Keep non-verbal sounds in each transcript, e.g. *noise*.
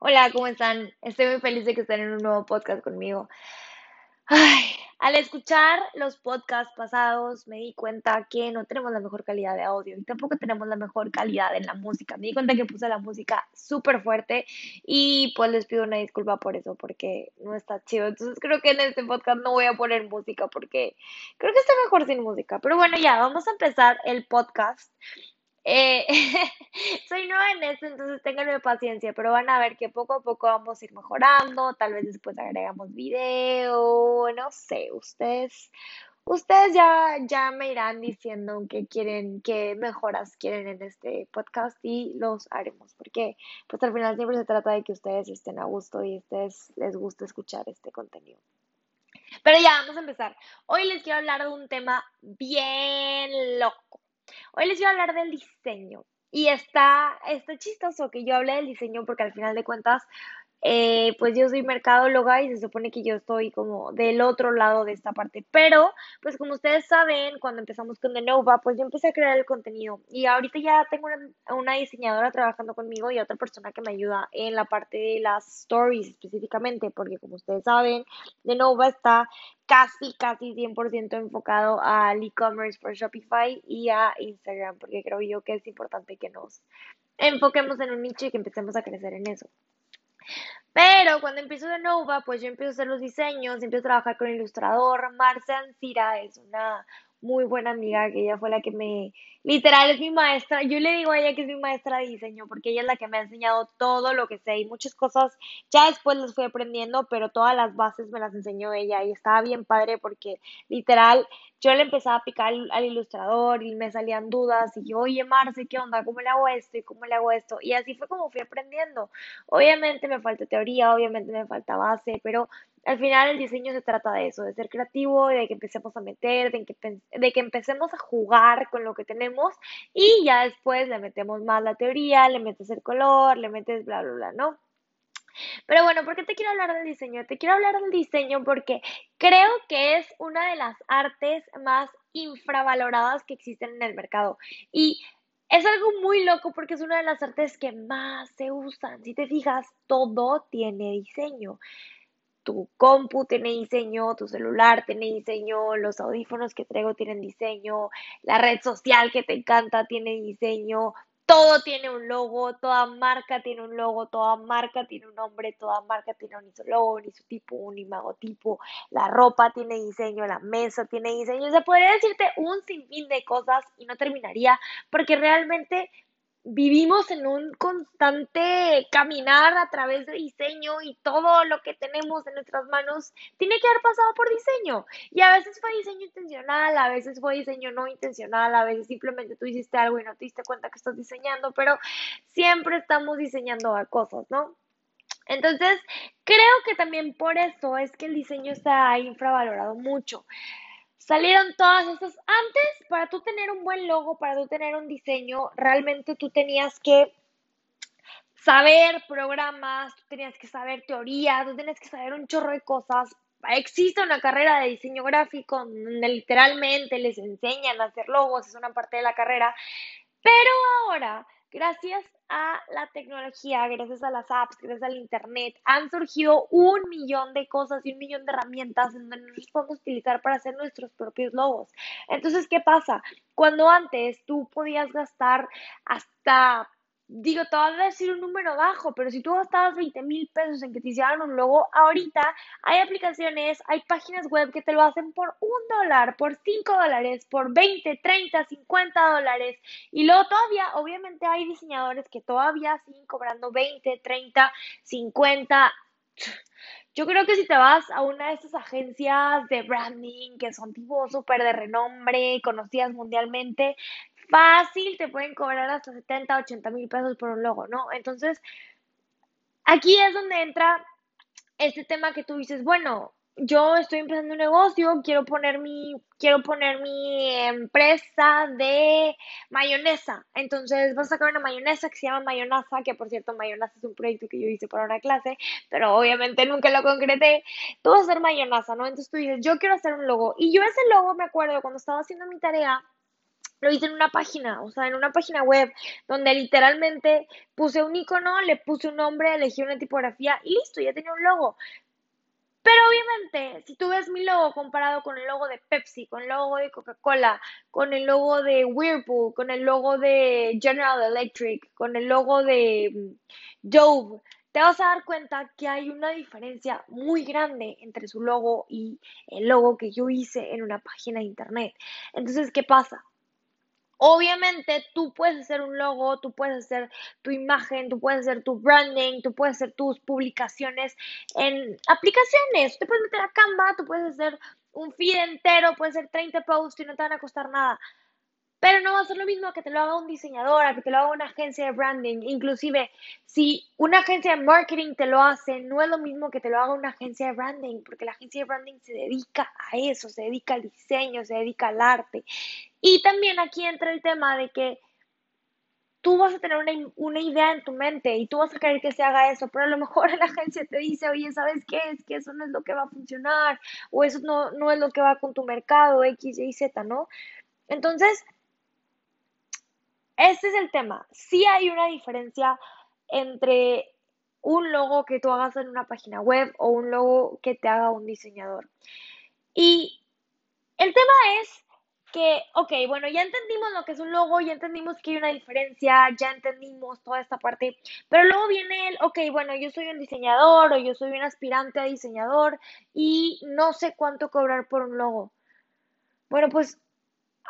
Hola, ¿cómo están? Estoy muy feliz de que estén en un nuevo podcast conmigo. Ay, al escuchar los podcasts pasados me di cuenta que no tenemos la mejor calidad de audio y tampoco tenemos la mejor calidad en la música. Me di cuenta que puse la música súper fuerte y pues les pido una disculpa por eso porque no está chido. Entonces creo que en este podcast no voy a poner música porque creo que está mejor sin música. Pero bueno, ya, vamos a empezar el podcast. Eh, *laughs* soy nueva en esto, entonces ténganme paciencia, pero van a ver que poco a poco vamos a ir mejorando, tal vez después agregamos video, no sé, ustedes, ustedes ya, ya me irán diciendo qué quieren, qué mejoras quieren en este podcast y los haremos, porque pues al final siempre se trata de que ustedes estén a gusto y ustedes les guste escuchar este contenido. Pero ya, vamos a empezar. Hoy les quiero hablar de un tema bien loco. Hoy les voy a hablar del diseño. Y está, está chistoso que yo hable del diseño porque al final de cuentas eh, pues yo soy mercadóloga y se supone que yo estoy como del otro lado de esta parte. Pero, pues como ustedes saben, cuando empezamos con The Nova, pues yo empecé a crear el contenido. Y ahorita ya tengo una, una diseñadora trabajando conmigo y otra persona que me ayuda en la parte de las stories específicamente, porque como ustedes saben, The Nova está casi, casi 100% enfocado al e-commerce por Shopify y a Instagram, porque creo yo que es importante que nos enfoquemos en un nicho y que empecemos a crecer en eso. Pero cuando empiezo de Nova, pues yo empiezo a hacer los diseños, empiezo a trabajar con ilustrador. Marcia Ancira es una muy buena amiga, que ella fue la que me, literal es mi maestra, yo le digo a ella que es mi maestra de diseño, porque ella es la que me ha enseñado todo lo que sé y muchas cosas ya después las fui aprendiendo, pero todas las bases me las enseñó ella y estaba bien padre porque literal yo le empezaba a picar al, ilustrador y me salían dudas y yo, oye Marce, ¿qué onda? ¿Cómo le hago esto? ¿Y cómo le hago esto? Y así fue como fui aprendiendo. Obviamente me falta teoría, obviamente me falta base, pero al final el diseño se trata de eso, de ser creativo, de que empecemos a meter, de que, de que empecemos a jugar con lo que tenemos y ya después le metemos más la teoría, le metes el color, le metes bla, bla, bla, ¿no? Pero bueno, ¿por qué te quiero hablar del diseño? Te quiero hablar del diseño porque creo que es una de las artes más infravaloradas que existen en el mercado. Y es algo muy loco porque es una de las artes que más se usan. Si te fijas, todo tiene diseño tu compu tiene diseño, tu celular tiene diseño, los audífonos que traigo tienen diseño, la red social que te encanta tiene diseño, todo tiene un logo, toda marca tiene un logo, toda marca tiene un nombre, toda marca tiene un logo, ni su tipo, un imagotipo, la ropa tiene diseño, la mesa tiene diseño, se podría decirte un sinfín de cosas y no terminaría porque realmente vivimos en un constante caminar a través de diseño y todo lo que tenemos en nuestras manos tiene que haber pasado por diseño. Y a veces fue diseño intencional, a veces fue diseño no intencional, a veces simplemente tú hiciste algo y no te diste cuenta que estás diseñando, pero siempre estamos diseñando a cosas, ¿no? Entonces, creo que también por eso es que el diseño está infravalorado mucho salieron todas estas. Antes, para tú tener un buen logo, para tú tener un diseño, realmente tú tenías que saber programas, tú tenías que saber teoría, tú tenías que saber un chorro de cosas. Existe una carrera de diseño gráfico donde literalmente les enseñan a hacer logos, es una parte de la carrera. Pero ahora, gracias a la tecnología, gracias a las apps, gracias al internet, han surgido un millón de cosas y un millón de herramientas en donde nosotros podemos utilizar para hacer nuestros propios logos. Entonces, ¿qué pasa? Cuando antes tú podías gastar hasta digo, te voy a decir un número bajo, pero si tú gastabas 20 mil pesos en que te hicieran un logo, ahorita hay aplicaciones, hay páginas web que te lo hacen por un dólar, por 5 dólares, por 20, 30, 50 dólares. Y luego todavía, obviamente hay diseñadores que todavía siguen cobrando 20, 30, 50. Yo creo que si te vas a una de esas agencias de branding que son tipo súper de renombre, conocidas mundialmente, fácil te pueden cobrar hasta 70, 80 mil pesos por un logo, ¿no? Entonces, aquí es donde entra este tema que tú dices, bueno, yo estoy empezando un negocio, quiero poner mi, quiero poner mi empresa de mayonesa. Entonces vas a sacar una mayonesa que se llama Mayonesa, que por cierto, Mayonesa es un proyecto que yo hice para una clase, pero obviamente nunca lo concreté. Tú vas a hacer mayonesa, ¿no? Entonces tú dices, yo quiero hacer un logo. Y yo ese logo me acuerdo cuando estaba haciendo mi tarea, lo hice en una página, o sea, en una página web, donde literalmente puse un icono, le puse un nombre, elegí una tipografía y listo, ya tenía un logo. Pero obviamente, si tú ves mi logo comparado con el logo de Pepsi, con el logo de Coca-Cola, con el logo de Whirlpool, con el logo de General Electric, con el logo de mm, Dove, te vas a dar cuenta que hay una diferencia muy grande entre su logo y el logo que yo hice en una página de internet. Entonces, ¿qué pasa? Obviamente tú puedes hacer un logo, tú puedes hacer tu imagen, tú puedes hacer tu branding, tú puedes hacer tus publicaciones en aplicaciones. Te puedes meter a Canva, tú puedes hacer un feed entero, puedes hacer 30 posts y no te van a costar nada. Pero no va a ser lo mismo que te lo haga un diseñador, a que te lo haga una agencia de branding. Inclusive, si una agencia de marketing te lo hace, no es lo mismo que te lo haga una agencia de branding, porque la agencia de branding se dedica a eso, se dedica al diseño, se dedica al arte. Y también aquí entra el tema de que tú vas a tener una, idea en tu mente y tú vas a querer que se haga eso, pero a lo mejor la agencia te dice, oye, ¿sabes qué? Es que eso no es lo que va a funcionar o eso no, no es lo que va con tu mercado, X, Y, Z, ¿no? Entonces, este es el tema. Sí hay una diferencia entre un logo que tú hagas en una página web o un logo que te haga un diseñador. Y el tema es que, ok, bueno, ya entendimos lo que es un logo, ya entendimos que hay una diferencia, ya entendimos toda esta parte, pero luego viene el, ok, bueno, yo soy un diseñador o yo soy un aspirante a diseñador y no sé cuánto cobrar por un logo. Bueno, pues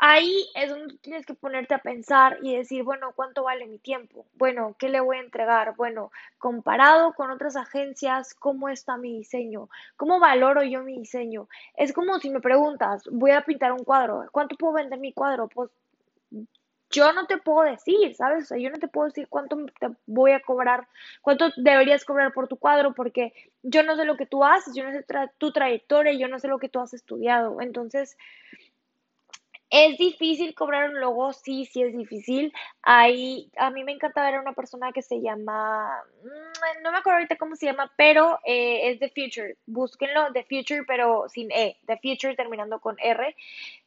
Ahí es donde tienes que ponerte a pensar y decir, bueno, ¿cuánto vale mi tiempo? Bueno, ¿qué le voy a entregar? Bueno, comparado con otras agencias, ¿cómo está mi diseño? ¿Cómo valoro yo mi diseño? Es como si me preguntas, voy a pintar un cuadro, ¿cuánto puedo vender mi cuadro? Pues yo no te puedo decir, ¿sabes? O sea, yo no te puedo decir cuánto te voy a cobrar, cuánto deberías cobrar por tu cuadro, porque yo no sé lo que tú haces, yo no sé tu trayectoria, yo no sé lo que tú has estudiado. Entonces, es difícil cobrar un logo, sí, sí es difícil. Ahí, a mí me encanta ver a una persona que se llama, mm, no me acuerdo ahorita cómo se llama, pero eh, es The Future. Búsquenlo, The Future, pero sin E. The Future terminando con R.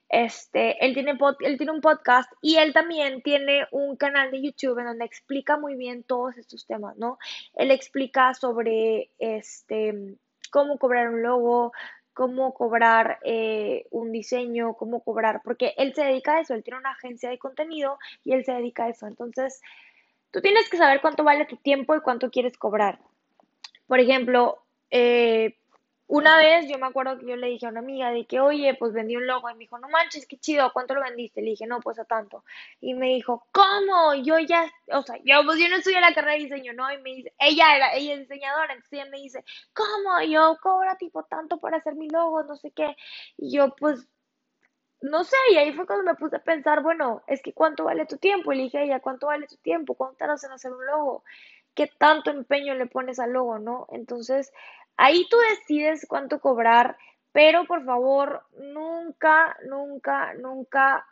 Este, él tiene, él tiene un podcast y él también tiene un canal de YouTube en donde explica muy bien todos estos temas, ¿no? Él explica sobre este cómo cobrar un logo, cómo cobrar eh, un diseño, cómo cobrar, porque él se dedica a eso, él tiene una agencia de contenido y él se dedica a eso. Entonces, tú tienes que saber cuánto vale tu tiempo y cuánto quieres cobrar. Por ejemplo, eh, una vez yo me acuerdo que yo le dije a una amiga de que, oye, pues vendí un logo y me dijo, no manches, qué chido, ¿cuánto lo vendiste? Le dije, no, pues a tanto. Y me dijo, ¿cómo? Yo ya, o sea, yo pues yo no estudié la carrera de diseño, ¿no? Y me dice, ella era, ella es diseñadora, entonces ella me dice, ¿cómo? Yo cobro tipo tanto para hacer mi logo, no sé qué. Y yo pues, no sé, y ahí fue cuando me puse a pensar, bueno, es que ¿cuánto vale tu tiempo? Y le dije a ella, ¿cuánto vale tu tiempo? ¿Cuánto tardas en hacer un logo? ¿Qué tanto empeño le pones al logo, no? Entonces, Ahí tú decides cuánto cobrar, pero por favor, nunca, nunca, nunca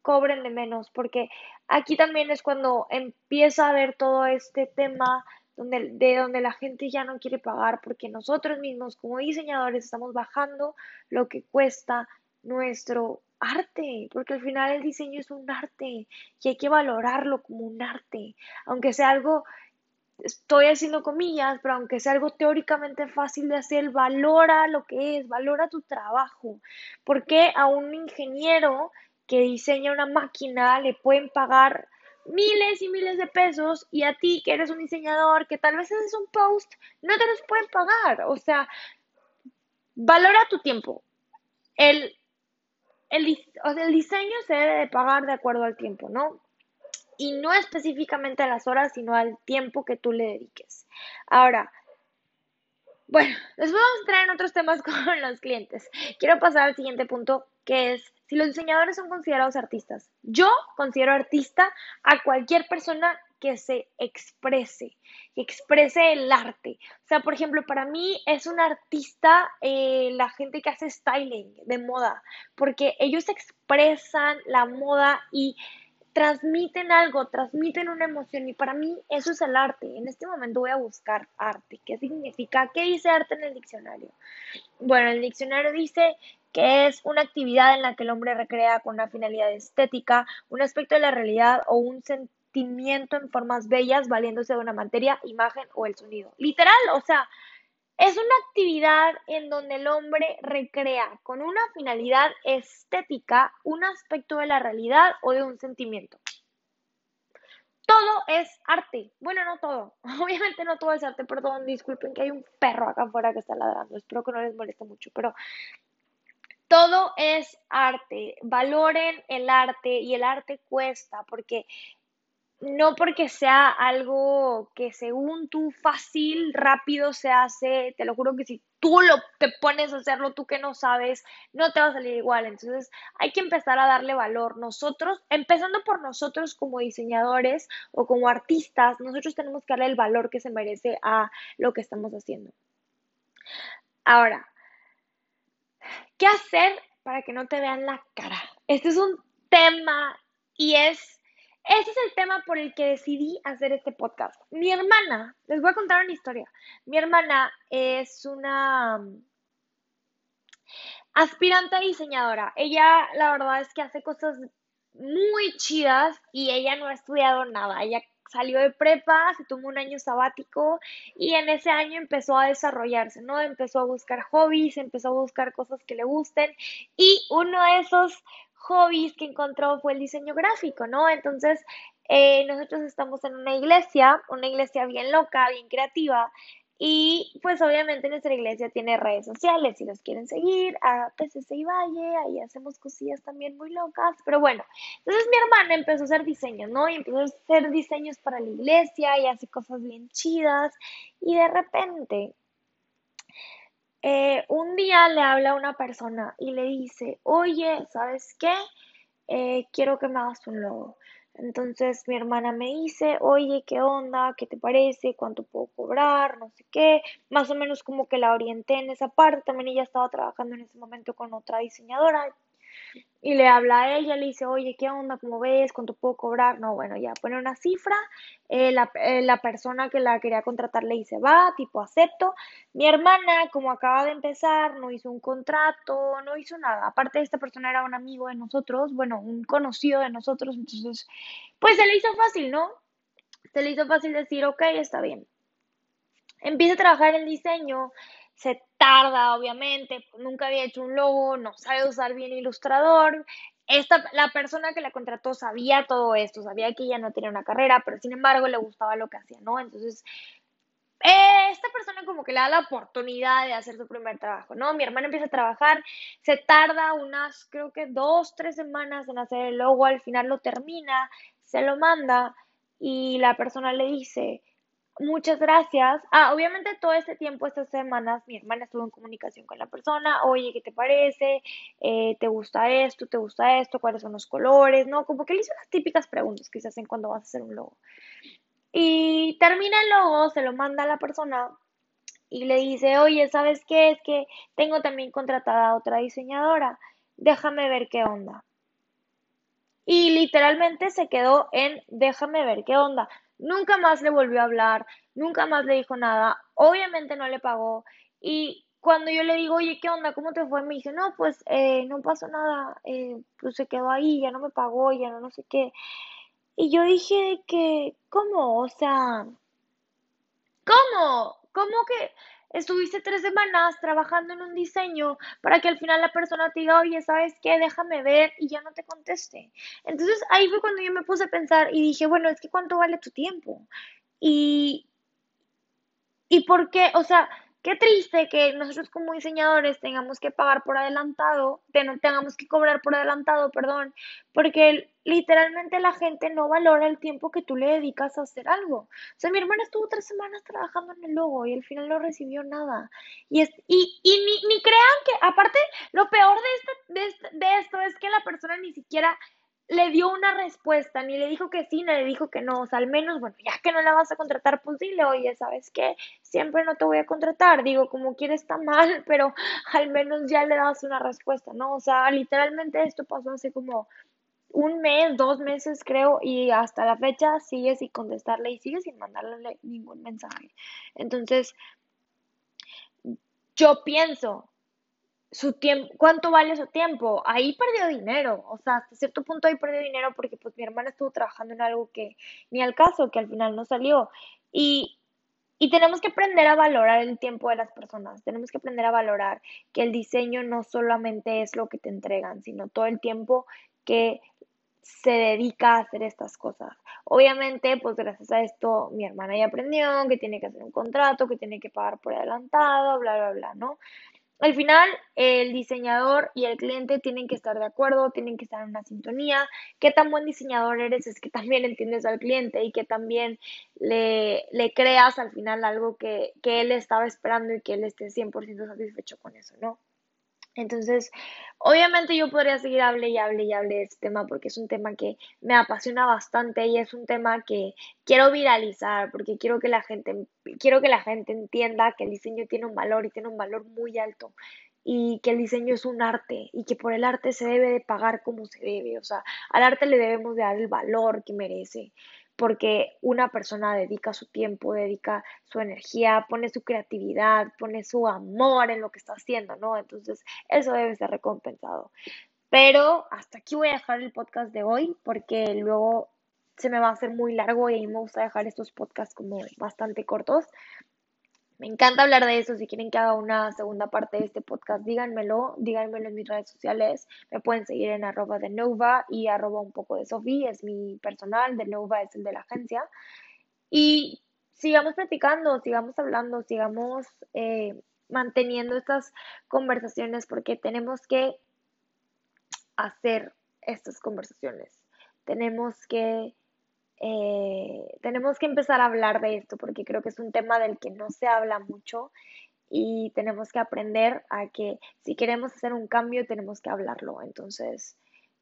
cobren de menos, porque aquí también es cuando empieza a ver todo este tema donde, de donde la gente ya no quiere pagar, porque nosotros mismos como diseñadores estamos bajando lo que cuesta nuestro arte, porque al final el diseño es un arte y hay que valorarlo como un arte, aunque sea algo estoy haciendo comillas, pero aunque sea algo teóricamente fácil de hacer, valora lo que es, valora tu trabajo. Porque a un ingeniero que diseña una máquina le pueden pagar miles y miles de pesos y a ti que eres un diseñador que tal vez haces un post, no te los pueden pagar. O sea, valora tu tiempo. El, el, el diseño se debe de pagar de acuerdo al tiempo, ¿no? Y no específicamente a las horas, sino al tiempo que tú le dediques. Ahora, bueno, después vamos a entrar en otros temas *laughs* con los clientes. Quiero pasar al siguiente punto, que es si los diseñadores son considerados artistas. Yo considero artista a cualquier persona que se exprese, que exprese el arte. O sea, por ejemplo, para mí es un artista eh, la gente que hace styling de moda, porque ellos expresan la moda y transmiten algo, transmiten una emoción y para mí eso es el arte. En este momento voy a buscar arte. ¿Qué significa? ¿Qué dice arte en el diccionario? Bueno, el diccionario dice que es una actividad en la que el hombre recrea con una finalidad estética, un aspecto de la realidad o un sentimiento en formas bellas, valiéndose de una materia, imagen o el sonido. Literal, o sea, es una actividad en donde el hombre recrea con una finalidad estética un aspecto de la realidad o de un sentimiento. Todo es arte. Bueno, no todo. *laughs* Obviamente no todo es arte. Perdón, disculpen que hay un perro acá afuera que está ladrando. Espero que no les moleste mucho, pero todo es arte. Valoren el arte y el arte cuesta porque no porque sea algo que según tú fácil, rápido se hace, te lo juro que si tú lo te pones a hacerlo, tú que no sabes, no te va a salir igual. Entonces hay que empezar a darle valor. Nosotros, empezando por nosotros como diseñadores o como artistas, nosotros tenemos que darle el valor que se merece a lo que estamos haciendo. Ahora, ¿qué hacer para que no te vean la cara? Este es un tema y es ese es el tema por el que decidí hacer este podcast. Mi hermana, les voy a contar una historia. Mi hermana es una mm, aspirante diseñadora. Ella, la verdad es que hace cosas muy chidas y ella no ha estudiado nada. Ella salió de prepa, se tomó un año sabático y en ese año empezó a desarrollarse, ¿no? Empezó a buscar hobbies, empezó a buscar cosas que le gusten y uno de esos hobbies que encontró fue el diseño gráfico, ¿no? Entonces, eh, nosotros estamos en una iglesia, una iglesia bien loca, bien creativa, y pues obviamente nuestra iglesia tiene redes sociales, si los quieren seguir, a PCC y Valle, ahí hacemos cosillas también muy locas, pero bueno, entonces mi hermana empezó a hacer diseños, ¿no? Y empezó a hacer diseños para la iglesia y hace cosas bien chidas, y de repente eh, un día le habla a una persona y le dice, oye, ¿sabes qué? Eh, quiero que me hagas un logo. Entonces mi hermana me dice, oye, ¿qué onda? ¿Qué te parece? ¿Cuánto puedo cobrar? No sé qué. Más o menos como que la orienté en esa parte. También ella estaba trabajando en ese momento con otra diseñadora y le habla a ella, le dice, oye, ¿qué onda? ¿Cómo ves? ¿Cuánto puedo cobrar? No, bueno, ya pone una cifra, eh, la, eh, la, persona que la quería contratar le dice, va, tipo, acepto. Mi hermana, como acaba de empezar, no hizo un contrato, no hizo nada. Aparte, esta persona era un amigo de nosotros, bueno, un conocido de nosotros, entonces, pues se le hizo fácil, ¿no? Se le hizo fácil decir, ok, está bien. Empieza a trabajar en diseño, se tarda, obviamente, nunca había hecho un logo, no sabe usar bien Ilustrador. Esta, la persona que la contrató sabía todo esto, sabía que ella no tenía una carrera, pero sin embargo le gustaba lo que hacía, ¿no? Entonces, eh, esta persona como que le da la oportunidad de hacer su primer trabajo, ¿no? Mi hermana empieza a trabajar, se tarda unas, creo que dos, tres semanas en hacer el logo, al final lo termina, se lo manda y la persona le dice, Muchas gracias. Ah, obviamente todo este tiempo, estas semanas, mi hermana estuvo en comunicación con la persona. Oye, ¿qué te parece? Eh, ¿Te gusta esto? ¿Te gusta esto? ¿Cuáles son los colores? ¿No? Como que le hizo las típicas preguntas que se hacen cuando vas a hacer un logo. Y termina el logo, se lo manda a la persona y le dice, oye, ¿sabes qué? Es que tengo también contratada a otra diseñadora. Déjame ver qué onda. Y literalmente se quedó en déjame ver qué onda. Nunca más le volvió a hablar, nunca más le dijo nada, obviamente no le pagó y cuando yo le digo, oye, ¿qué onda? ¿Cómo te fue? Me dice, no, pues eh, no pasó nada, eh, pues se quedó ahí, ya no me pagó, ya no, no sé qué. Y yo dije que, ¿cómo? O sea, ¿cómo? ¿Cómo que estuviste tres semanas trabajando en un diseño para que al final la persona te diga, oye, ¿sabes qué? Déjame ver y ya no te conteste. Entonces ahí fue cuando yo me puse a pensar y dije, bueno, es que ¿cuánto vale tu tiempo? Y, ¿y por qué? O sea, Qué triste que nosotros como diseñadores tengamos que pagar por adelantado, tengamos que cobrar por adelantado, perdón, porque literalmente la gente no valora el tiempo que tú le dedicas a hacer algo. O sea, mi hermana estuvo tres semanas trabajando en el logo y al final no recibió nada. Y, es, y, y ni, ni crean que, aparte, lo peor de, este, de, de esto es que la persona ni siquiera le dio una respuesta, ni le dijo que sí, ni le dijo que no. O sea, al menos, bueno, ya que no la vas a contratar, pues dile, oye, ¿sabes qué? Siempre no te voy a contratar. Digo, como quieres está mal, *laughs* pero al menos ya le das una respuesta, ¿no? O sea, literalmente esto pasó hace como un mes, dos meses creo, y hasta la fecha sigue sin contestarle y sigue sin mandarle ningún mensaje. Entonces, yo pienso su tiempo, cuánto vale su tiempo. Ahí perdió dinero, o sea, hasta cierto punto ahí perdió dinero porque pues mi hermana estuvo trabajando en algo que ni al caso, que al final no salió. Y, y tenemos que aprender a valorar el tiempo de las personas, tenemos que aprender a valorar que el diseño no solamente es lo que te entregan, sino todo el tiempo que se dedica a hacer estas cosas. Obviamente, pues gracias a esto mi hermana ya aprendió que tiene que hacer un contrato, que tiene que pagar por adelantado, bla, bla, bla, ¿no? Al final, el diseñador y el cliente tienen que estar de acuerdo, tienen que estar en una sintonía. Qué tan buen diseñador eres es que también entiendes al cliente y que también le, le creas al final algo que, que él estaba esperando y que él esté 100% satisfecho con eso, ¿no? Entonces, obviamente yo podría seguir hable y hable y hable de este tema porque es un tema que me apasiona bastante y es un tema que quiero viralizar porque quiero que la gente, quiero que la gente entienda que el diseño tiene un valor y tiene un valor muy alto y que el diseño es un arte y que por el arte se debe de pagar como se debe, o sea, al arte le debemos de dar el valor que merece porque una persona dedica su tiempo, dedica su energía, pone su creatividad, pone su amor en lo que está haciendo, ¿no? Entonces, eso debe ser recompensado. Pero hasta aquí voy a dejar el podcast de hoy porque luego se me va a hacer muy largo y a mí me gusta dejar estos podcasts como bastante cortos. Me encanta hablar de eso. Si quieren que haga una segunda parte de este podcast, díganmelo. Díganmelo en mis redes sociales. Me pueden seguir en arroba de Nova y arroba un poco de Sofía. Es mi personal. De Nova es el de la agencia. Y sigamos platicando, sigamos hablando, sigamos eh, manteniendo estas conversaciones porque tenemos que hacer estas conversaciones. Tenemos que eh, tenemos que empezar a hablar de esto porque creo que es un tema del que no se habla mucho y tenemos que aprender a que si queremos hacer un cambio tenemos que hablarlo. Entonces,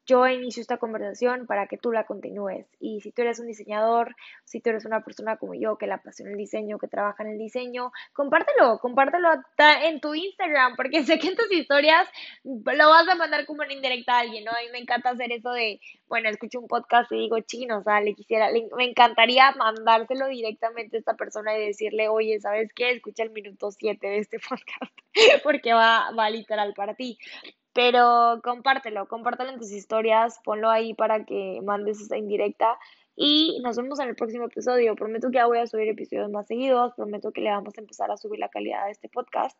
yo inicio esta conversación para que tú la continúes. Y si tú eres un diseñador, si tú eres una persona como yo que le apasiona el diseño, que trabaja en el diseño, compártelo, compártelo en tu Instagram, porque sé que en tus historias lo vas a mandar como en indirecta a alguien, ¿no? A mí me encanta hacer eso de, bueno, escucho un podcast y digo, chino, o sea, le quisiera, me encantaría mandárselo directamente a esta persona y decirle, oye, ¿sabes qué? Escucha el minuto 7 de este *laughs* podcast, porque va, va literal para ti. Pero compártelo, compártelo en tus historias, ponlo ahí para que mandes esa indirecta. Y nos vemos en el próximo episodio. Prometo que ya voy a subir episodios más seguidos. Prometo que le vamos a empezar a subir la calidad de este podcast.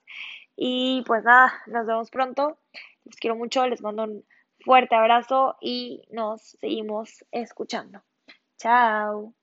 Y pues nada, nos vemos pronto. Les quiero mucho, les mando un fuerte abrazo y nos seguimos escuchando. Chao.